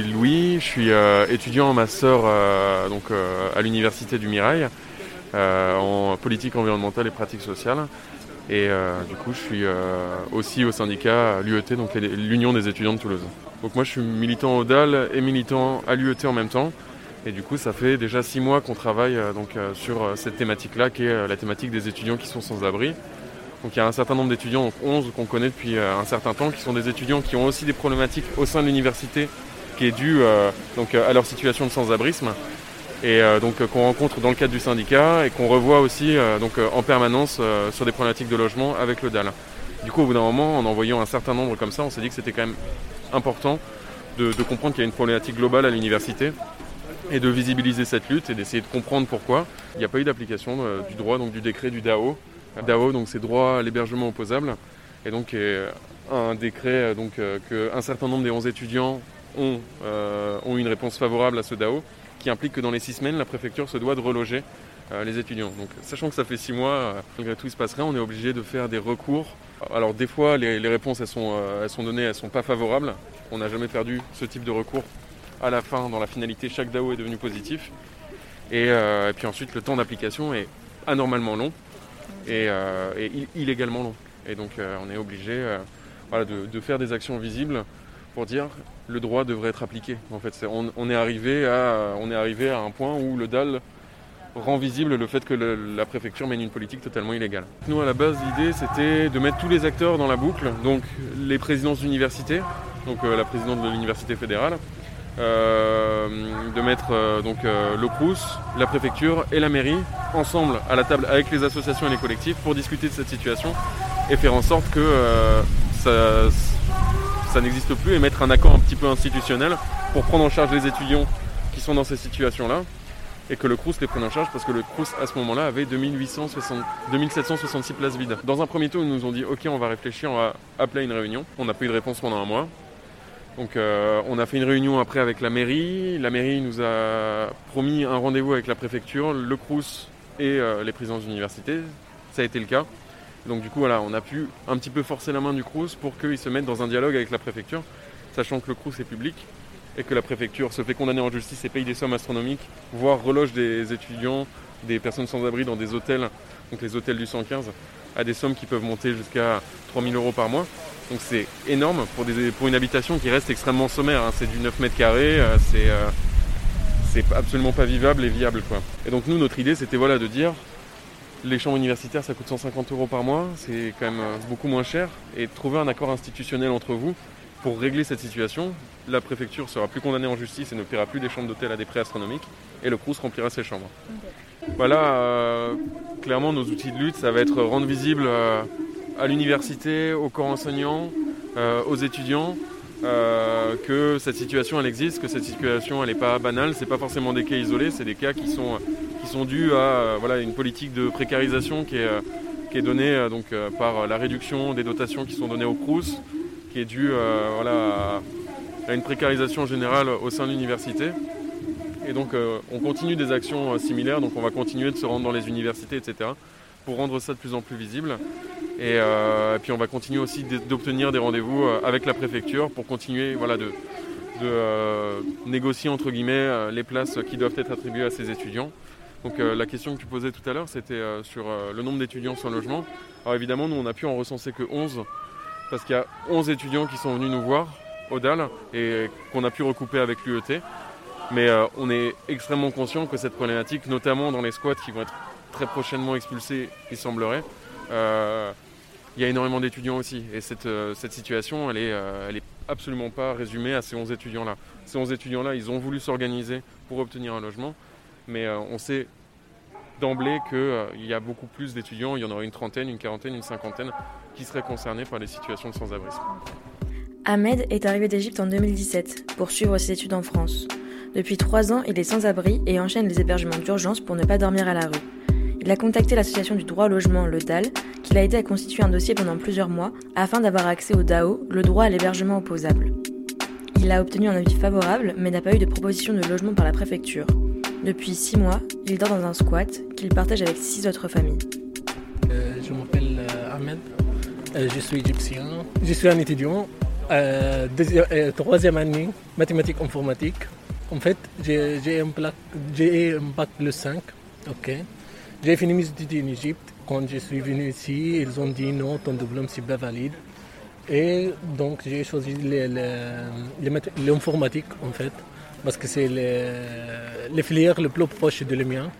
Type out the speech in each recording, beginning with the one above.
suis Louis, je suis euh, étudiant en master euh, donc, euh, à l'université du Mirail en politique environnementale et pratique sociale. Et du coup, je suis aussi au syndicat l'UET, donc l'Union des étudiants de Toulouse. Donc moi, je suis militant au DAL et militant à l'UET en même temps. Et du coup, ça fait déjà six mois qu'on travaille donc, sur cette thématique-là, qui est la thématique des étudiants qui sont sans abri. Donc il y a un certain nombre d'étudiants, donc 11 qu'on connaît depuis un certain temps, qui sont des étudiants qui ont aussi des problématiques au sein de l'université qui est due euh, donc, euh, à leur situation de sans-abrisme et euh, donc qu'on rencontre dans le cadre du syndicat et qu'on revoit aussi donc, en permanence sur des problématiques de logement avec le DAL. Du coup, au bout d'un moment, en en voyant un certain nombre comme ça, on s'est dit que c'était quand même important de, comprendre qu'il y a une problématique globale à l'université et de visibiliser cette lutte et d'essayer de comprendre pourquoi. Il n'y a pas eu d'application du droit, donc du décret du DAO. DAO, donc c'est droit à l'hébergement opposable. Et donc un décret qu'un certain nombre des 11 étudiants ont, euh, ont une réponse favorable à ce DAO, qui implique que dans les 6 semaines, la préfecture se doit de reloger euh, les étudiants. Donc sachant que ça fait 6 mois, euh, malgré tout il se passe rien, on est obligé de faire des recours. Alors des fois les, réponses elles sont, euh, elles sont données, elles sont pas favorables. On n'a jamais perdu ce type de recours. À la fin, dans la finalité, chaque DAO est devenu positif. Et, puis ensuite, le temps d'application est anormalement long et, illégalement long. Et donc, on est obligé de faire des actions visibles pour dire le droit devrait être appliqué. En fait, on, est arrivé à, un point où le DAL rend visible le fait que la préfecture mène une politique totalement illégale. Nous, à la base, l'idée, c'était de mettre tous les acteurs dans la boucle, donc les présidences d'université, donc euh, la présidente de l'université fédérale, euh, de mettre euh, donc le la préfecture et la mairie ensemble à la table avec les associations et les collectifs pour discuter de cette situation et faire en sorte que ça, ça n'existe plus et mettre un accord un petit peu institutionnel pour prendre en charge les étudiants qui sont dans ces situations-là et que le Crous les prenne en charge parce que le Crous à ce moment-là avait 2860 2766 places vides. Dans un premier temps, ils nous ont dit ok on va réfléchir, on va appeler une réunion. On n'a pas eu de réponse pendant un mois. Donc euh, on a fait une réunion après avec la mairie. La mairie nous a promis un rendez-vous avec la préfecture, le Crous et euh, les présidents d'université. Ça a été le cas. Donc du coup voilà, on a pu un petit peu forcer la main du Crous pour qu'ils se mettent dans un dialogue avec la préfecture, sachant que le Crous est public et que la préfecture se fait condamner en justice et paye des sommes astronomiques, voire reloge des étudiants, des personnes sans abri dans des hôtels, donc les hôtels du 115, à des sommes qui peuvent monter jusqu'à 3000 euros par mois. Donc c'est énorme pour, une habitation qui reste extrêmement sommaire. hein. C'est du 9 mètres carrés, euh, c'est euh, c'est absolument pas vivable et viable. Quoi. Et donc nous, notre idée, c'était voilà, de dire les chambres universitaires, ça coûte 150 euros par mois, c'est quand même euh, beaucoup moins cher, et trouver un accord institutionnel entre vous pour régler cette situation. La préfecture sera plus condamnée en justice et ne paiera plus des chambres d'hôtel à des prix astronomiques, et le Crous remplira ses chambres. Voilà, euh, clairement, nos outils de lutte, ça va être rendre visible euh, à l'université, aux corps enseignants, euh, aux étudiants, euh, que cette situation elle existe, que cette situation elle n'est pas banale, c'est pas forcément des cas isolés, c'est des cas qui sont, qui sont dus à euh, voilà, une politique de précarisation qui est, euh, qui est donnée euh, donc, par la réduction des dotations qui sont données au Crous, qui est due voilà, à, une précarisation générale au sein de l'université. Et donc on continue des actions similaires, donc on va continuer de se rendre dans les universités, etc., pour rendre ça de plus en plus visible. Et, et puis on va continuer aussi d'obtenir des rendez-vous avec la préfecture pour continuer voilà, de, de, négocier entre guillemets les places qui doivent être attribuées à ces étudiants. Donc euh, la question que tu posais tout à l'heure, c'était euh, sur euh, le nombre d'étudiants sans logement. Alors évidemment, nous on a pu en recenser que 11, parce qu'il y a 11 étudiants qui sont venus nous voir au DAL et qu'on a pu recouper avec l'UET. Mais on est extrêmement conscient que cette problématique, notamment dans les squats qui vont être très prochainement expulsés, il semblerait, il y a énormément d'étudiants aussi. Et cette, situation, elle est, elle absolument pas résumée à ces 11 étudiants-là. Ces 11 étudiants-là, ils ont voulu s'organiser pour obtenir un logement, mais euh, on sait d'emblée qu'il y a beaucoup plus d'étudiants, il y en aura une trentaine, une quarantaine, une cinquantaine, qui seraient concernés par les situations de sans-abrisme. Ahmed est arrivé d'Égypte en 2017 pour suivre ses études en France. Depuis trois ans, il est sans abri et enchaîne les hébergements d'urgence pour ne pas dormir à la rue. Il a contacté l'association du droit au logement, le DAL, qui l'a aidé à constituer un dossier pendant plusieurs mois afin d'avoir accès au DAO, le droit à l'hébergement opposable. Il a obtenu un avis favorable, mais n'a pas eu de proposition de logement par la préfecture. Depuis six mois, il dort dans un squat qu'il partage avec six autres familles. Euh, je m'appelle euh, Ahmed, euh, je suis égyptien, je suis un étudiant, troisième année, mathématiques informatique. En fait, j'ai un, un bac le 5, ok. J'ai fini mes études en Égypte. Quand je suis venu ici, ils ont dit non, ton diplôme c'est pas valide. Et donc j'ai choisi l'informatique en fait, parce que c'est les, filières le plus proche de le mien.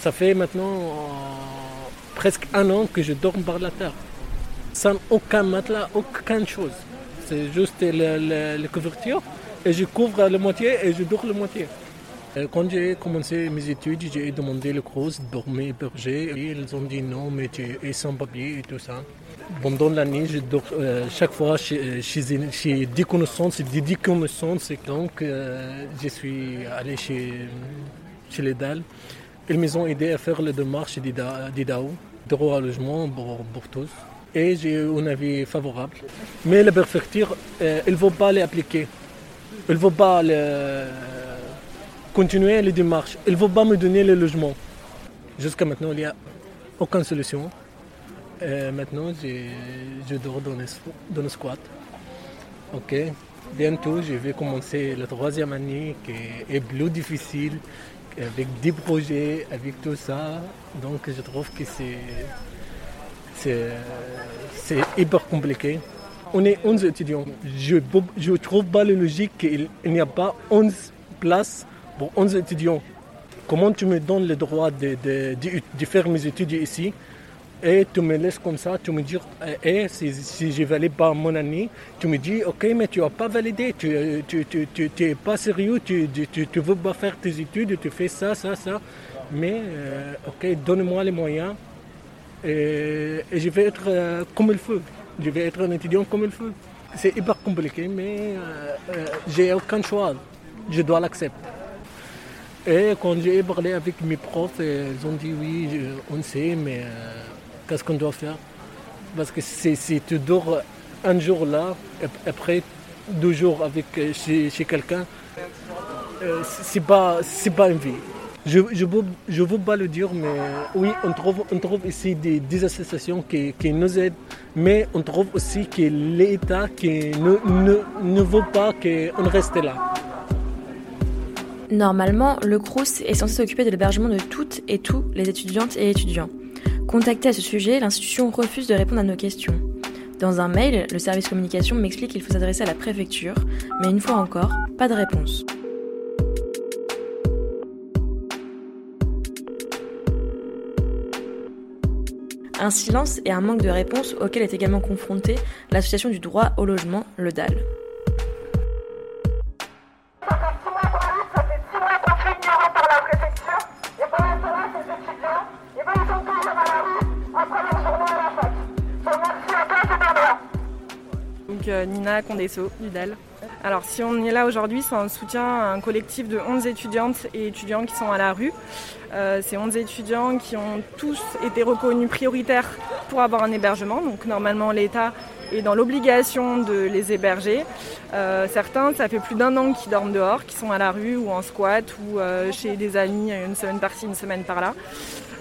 Ça fait maintenant euh, presque un an que je dors par la terre, sans aucun matelas, aucune chose. C'est juste la couverture et je couvre la moitié et je dors la moitié. Euh, quand j'ai commencé mes études, j'ai demandé le CROSS dormir hébergé et ils ont dit non, mais tu es sans papier et tout ça. Pendant l'année, je dors euh, chaque fois chez, chez, des connaissances, des, des connaissances. Donc, euh, je suis allé chez, chez les DAL. Ils m'ont aidé à faire les démarches des droit à logement pour, tous. Et j'ai un avis favorable. Mais la préfecture, elle ne va pas l'appliquer. Elle ne va pas continuer les démarches. Il ne faut pas me donner le logement. Jusqu'à maintenant, il n'y a aucune solution. Maintenant, je, dors dans le, squat. Ok. Bientôt, je vais commencer la troisième année qui est plus difficile, avec des projets, avec tout ça. Donc, je trouve que c'est, hyper compliqué. On est 11 étudiants. Je ne trouve pas la logique qu'il n'y a pas 11 places pour 11 étudiants, comment tu me donnes le droit de, de, faire mes études ici? Et tu me laisses comme ça, tu me dis, eh, eh si, si je valide pas mon année, tu me dis, ok, mais tu n'as pas validé, tu n'es tu, tu, pas sérieux, tu ne veux pas faire tes études, tu fais ça, ça, ça. Mais, euh, ok, donne-moi les moyens et, je vais être euh, comme il faut. Je vais être un étudiant comme il faut. C'est hyper compliqué, mais euh, j'ai aucun choix. Je dois l'accepter. Et quand j'ai parlé avec mes profs, ils ont dit oui, on sait, mais euh, qu'est-ce qu'on doit faire? Parce que si tu dors un jour là, après deux jours avec, euh, chez, quelqu'un, euh, c'est pas, pas une vie. Je ne je, je veux pas le dire, mais oui, on trouve, on trouve ici des, associations qui, qui, nous aident, mais on trouve aussi que l'État ne, ne, ne veut pas qu'on reste là. Normalement, le CRUS est censé s'occuper de l'hébergement de toutes et tous les étudiantes et étudiants. Contacté à ce sujet, l'institution refuse de répondre à nos questions. Dans un mail, le service communication m'explique qu'il faut s'adresser à la préfecture, mais une fois encore, pas de réponse. Un silence et un manque de réponse auquel est également confrontée l'association du droit au logement, le DAL. Euh, Nina Condesso du DEL. Alors si on est là aujourd'hui, c'est un soutien à un collectif de 11 étudiantes et étudiants qui sont à la rue. Euh, ces 11 étudiants qui ont tous été reconnus prioritaires pour avoir un hébergement. Donc normalement l'État est dans l'obligation de les héberger. Euh, certains, ça fait plus d'un an qu'ils dorment dehors, qui sont à la rue ou en squat ou chez des amis une semaine par-ci, une semaine par-là.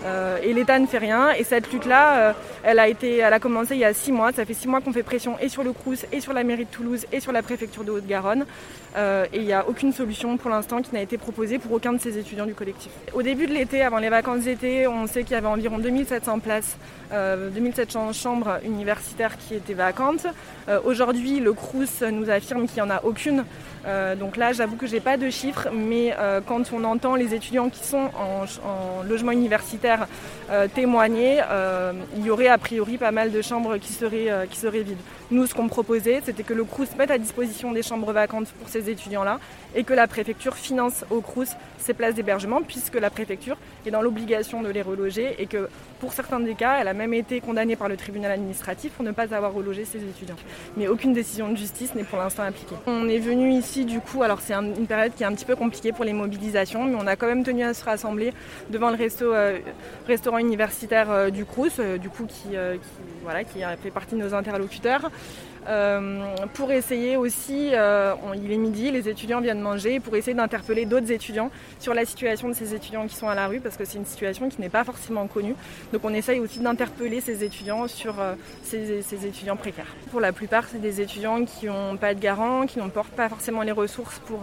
Euh, et l'État ne fait rien. Et cette lutte-là, euh, elle, a elle a commencé il y a six mois. Ça fait six mois qu'on fait pression et sur le Crous, et sur la mairie de Toulouse, et sur la préfecture de Haute-Garonne. Euh, et il n'y a aucune solution pour l'instant qui n'a été proposée pour aucun de ces étudiants du collectif. Au début de l'été, avant les vacances d'été, on sait qu'il y avait environ 2700 places, 2700 chambres universitaires qui étaient vacantes. Aujourd'hui, le Crous nous affirme qu'il n'y en a aucune. Donc là, j'avoue que je n'ai pas de chiffres, mais quand on entend les étudiants qui sont en logement universitaire, préfectaires témoignaient, il y aurait a priori pas mal de chambres qui seraient, qui seraient vides. Nous, ce qu'on proposait, c'était que le CRUS mette à disposition des chambres vacantes pour ces étudiants-là et que la préfecture finance au CRUS ces places d'hébergement puisque la préfecture est dans l'obligation de les reloger et que pour certains des cas, elle a même été condamnée par le tribunal administratif pour ne pas avoir relogé ses étudiants. Mais aucune décision de justice n'est pour l'instant appliquée. On est venu ici du coup, alors c'est une période qui est un petit peu compliquée pour les mobilisations, mais on a quand même tenu à se rassembler devant le resto, euh, restaurant universitaire euh, du Crous, euh, du coup qui, voilà, qui fait partie de nos interlocuteurs. Pour essayer aussi, il est midi, les étudiants viennent manger, pour essayer d'interpeller d'autres étudiants sur la situation de ces étudiants qui sont à la rue, parce que c'est une situation qui n'est pas forcément connue. Donc on essaye aussi d'interpeller ces étudiants sur ces, étudiants précaires. Pour la plupart, c'est des étudiants qui n'ont pas de garant, qui n'ont pas forcément les ressources pour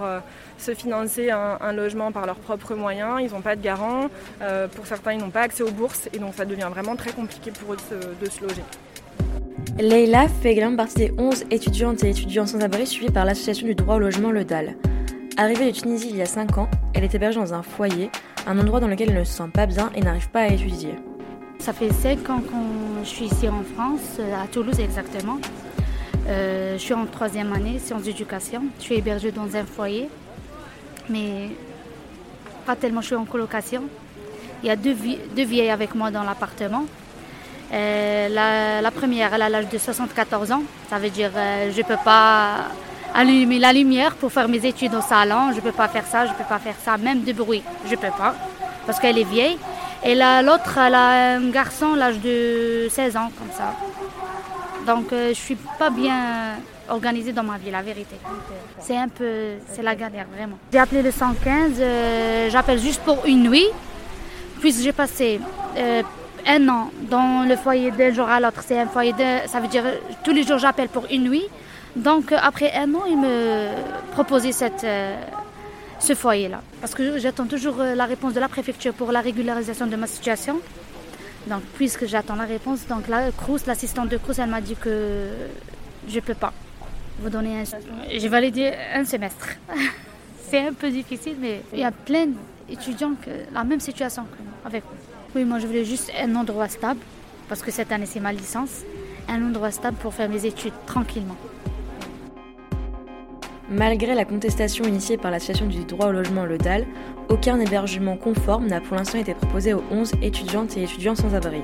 se financer un, logement par leurs propres moyens, ils n'ont pas de garant, pour certains ils n'ont pas accès aux bourses, et donc ça devient vraiment très compliqué pour eux de se, loger. Leïla fait également partie des 11 étudiantes et étudiants sans abri suivis par l'association du droit au logement Le DAL. Arrivée de Tunisie il y a 5 ans, elle est hébergée dans un foyer, un endroit dans lequel elle ne se sent pas bien et n'arrive pas à étudier. Ça fait 5 ans que je suis ici en France, à Toulouse exactement. Euh, je suis en troisième année, sciences d'éducation. Je suis hébergée dans un foyer, mais pas tellement je suis en colocation. Il y a deux vieilles avec moi dans l'appartement. Euh, la, première, elle a l'âge de 74 ans. Ça veut dire euh, je ne peux pas allumer la lumière pour faire mes études au salon. Je ne peux pas faire ça, je ne peux pas faire ça, même de bruit. Je ne peux pas parce qu'elle est vieille. Et l'autre, elle a un garçon, l'âge de 16 ans, comme ça. Donc euh, je ne suis pas bien organisée dans ma vie, la vérité. C'est un peu, c'est la galère, vraiment. J'ai appelé le 115, j'appelle juste pour une nuit. Puisque j'ai passé un an dans le foyer d'un jour à l'autre. C'est un foyer de. Ça veut dire tous les jours j'appelle pour une nuit. Donc après un an, il me proposait cette, euh, ce foyer-là. Parce que j'attends toujours euh, la réponse de la préfecture pour la régularisation de ma situation. Donc puisque j'attends la réponse, donc la Crous, l'assistante de Crous, elle m'a dit que je ne peux pas vous donner un... J'ai validé un semestre. C'est un peu difficile, mais il y a plein d'étudiants qui la même situation que avec moi. Oui, moi je voulais juste un endroit stable, parce que cette année c'est ma licence, un endroit stable pour faire mes études tranquillement. Malgré la contestation initiée par l'association du droit au logement Le DAL, aucun hébergement conforme n'a pour l'instant été proposé aux 11 étudiantes et étudiants sans abri.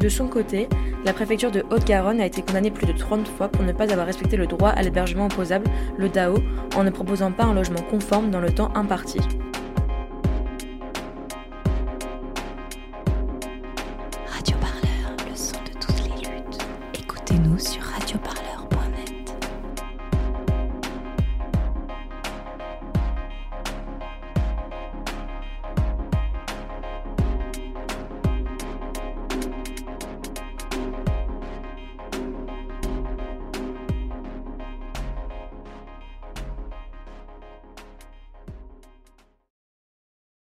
De son côté, la préfecture de Haute-Garonne a été condamnée plus de 30 fois pour ne pas avoir respecté le droit à l'hébergement opposable, le DAO, en ne proposant pas un logement conforme dans le temps imparti. Écoutez-nous sur Radio Parleur.